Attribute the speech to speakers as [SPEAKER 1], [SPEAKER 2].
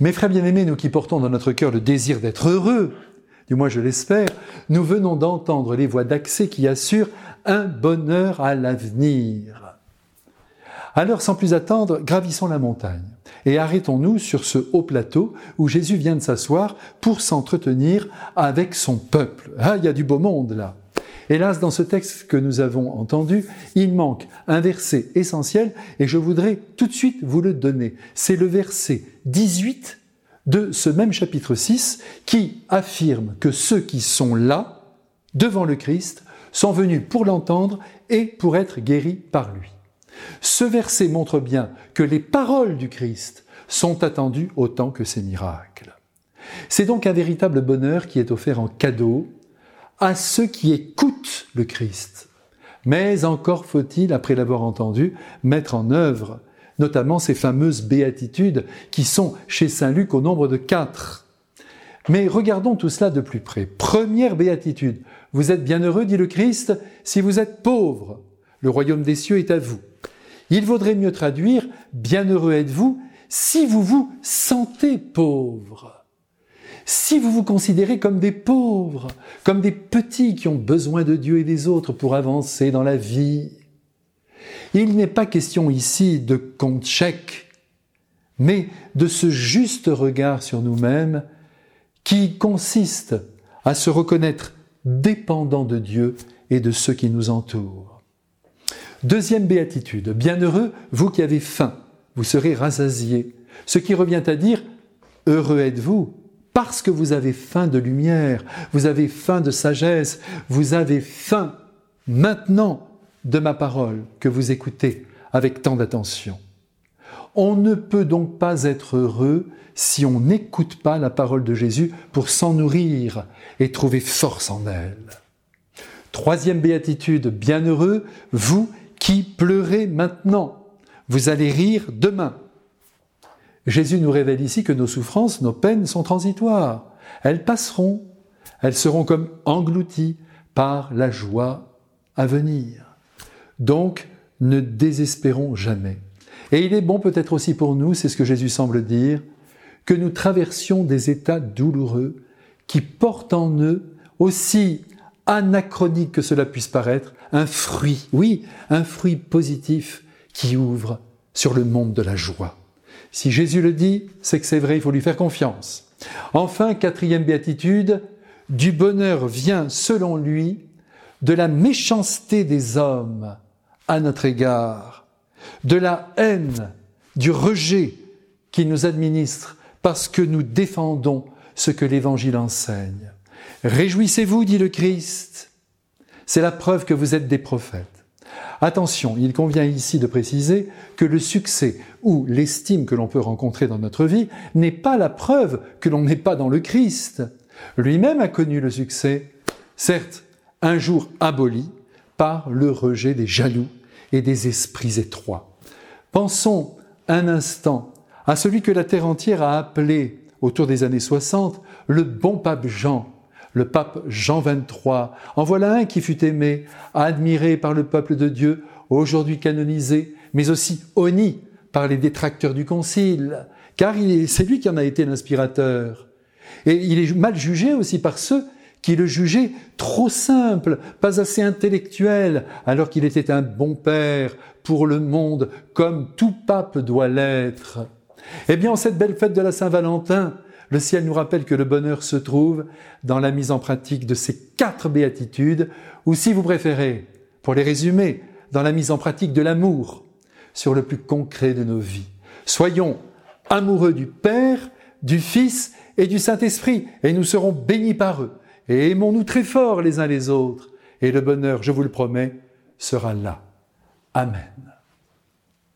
[SPEAKER 1] Mes frères bien-aimés, nous qui portons dans notre cœur le désir d'être heureux, du moins je l'espère, nous venons d'entendre les voies d'accès qui assurent un bonheur à l'avenir. Alors sans plus attendre, gravissons la montagne et arrêtons-nous sur ce haut plateau où Jésus vient de s'asseoir pour s'entretenir avec son peuple. Ah, il y a du beau monde là. Hélas, dans ce texte que nous avons entendu, il manque un verset essentiel et je voudrais tout de suite vous le donner. C'est le verset 18 de ce même chapitre 6 qui affirme que ceux qui sont là, devant le Christ, sont venus pour l'entendre et pour être guéris par lui. Ce verset montre bien que les paroles du Christ sont attendues autant que ses miracles. C'est donc un véritable bonheur qui est offert en cadeau à ceux qui écoutent le Christ. Mais encore faut-il, après l'avoir entendu, mettre en œuvre notamment ces fameuses béatitudes qui sont chez Saint Luc au nombre de quatre. Mais regardons tout cela de plus près. Première béatitude, vous êtes bienheureux, dit le Christ, si vous êtes pauvre. Le royaume des cieux est à vous. Il vaudrait mieux traduire, bienheureux êtes-vous si vous vous sentez pauvre si vous vous considérez comme des pauvres, comme des petits qui ont besoin de Dieu et des autres pour avancer dans la vie, il n'est pas question ici de compte chèque, mais de ce juste regard sur nous-mêmes qui consiste à se reconnaître dépendant de Dieu et de ceux qui nous entourent. Deuxième béatitude, bienheureux, vous qui avez faim, vous serez rassasiés, ce qui revient à dire, heureux êtes-vous, parce que vous avez faim de lumière, vous avez faim de sagesse, vous avez faim maintenant de ma parole que vous écoutez avec tant d'attention. On ne peut donc pas être heureux si on n'écoute pas la parole de Jésus pour s'en nourrir et trouver force en elle. Troisième béatitude, bienheureux, vous qui pleurez maintenant, vous allez rire demain. Jésus nous révèle ici que nos souffrances, nos peines sont transitoires. Elles passeront. Elles seront comme englouties par la joie à venir. Donc, ne désespérons jamais. Et il est bon peut-être aussi pour nous, c'est ce que Jésus semble dire, que nous traversions des états douloureux qui portent en eux, aussi anachronique que cela puisse paraître, un fruit, oui, un fruit positif qui ouvre sur le monde de la joie. Si Jésus le dit, c'est que c'est vrai, il faut lui faire confiance. Enfin, quatrième béatitude, du bonheur vient, selon lui, de la méchanceté des hommes à notre égard, de la haine, du rejet qui nous administre parce que nous défendons ce que l'Évangile enseigne. Réjouissez-vous, dit le Christ, c'est la preuve que vous êtes des prophètes. Attention, il convient ici de préciser que le succès ou l'estime que l'on peut rencontrer dans notre vie n'est pas la preuve que l'on n'est pas dans le Christ. Lui-même a connu le succès, certes, un jour aboli par le rejet des jaloux et des esprits étroits. Pensons un instant à celui que la terre entière a appelé, autour des années 60, le bon pape Jean, le pape Jean XXIII. En voilà un qui fut aimé, admiré par le peuple de Dieu, aujourd'hui canonisé, mais aussi honni par les détracteurs du Concile, car c'est lui qui en a été l'inspirateur. Et il est mal jugé aussi par ceux qui le jugeaient trop simple, pas assez intellectuel, alors qu'il était un bon père pour le monde, comme tout pape doit l'être. Eh bien, en cette belle fête de la Saint-Valentin, le ciel nous rappelle que le bonheur se trouve dans la mise en pratique de ces quatre béatitudes, ou si vous préférez, pour les résumer, dans la mise en pratique de l'amour sur le plus concret de nos vies. Soyons amoureux du Père, du Fils et du Saint-Esprit, et nous serons bénis par eux. Et aimons-nous très fort les uns les autres, et le bonheur, je vous le promets, sera là. Amen.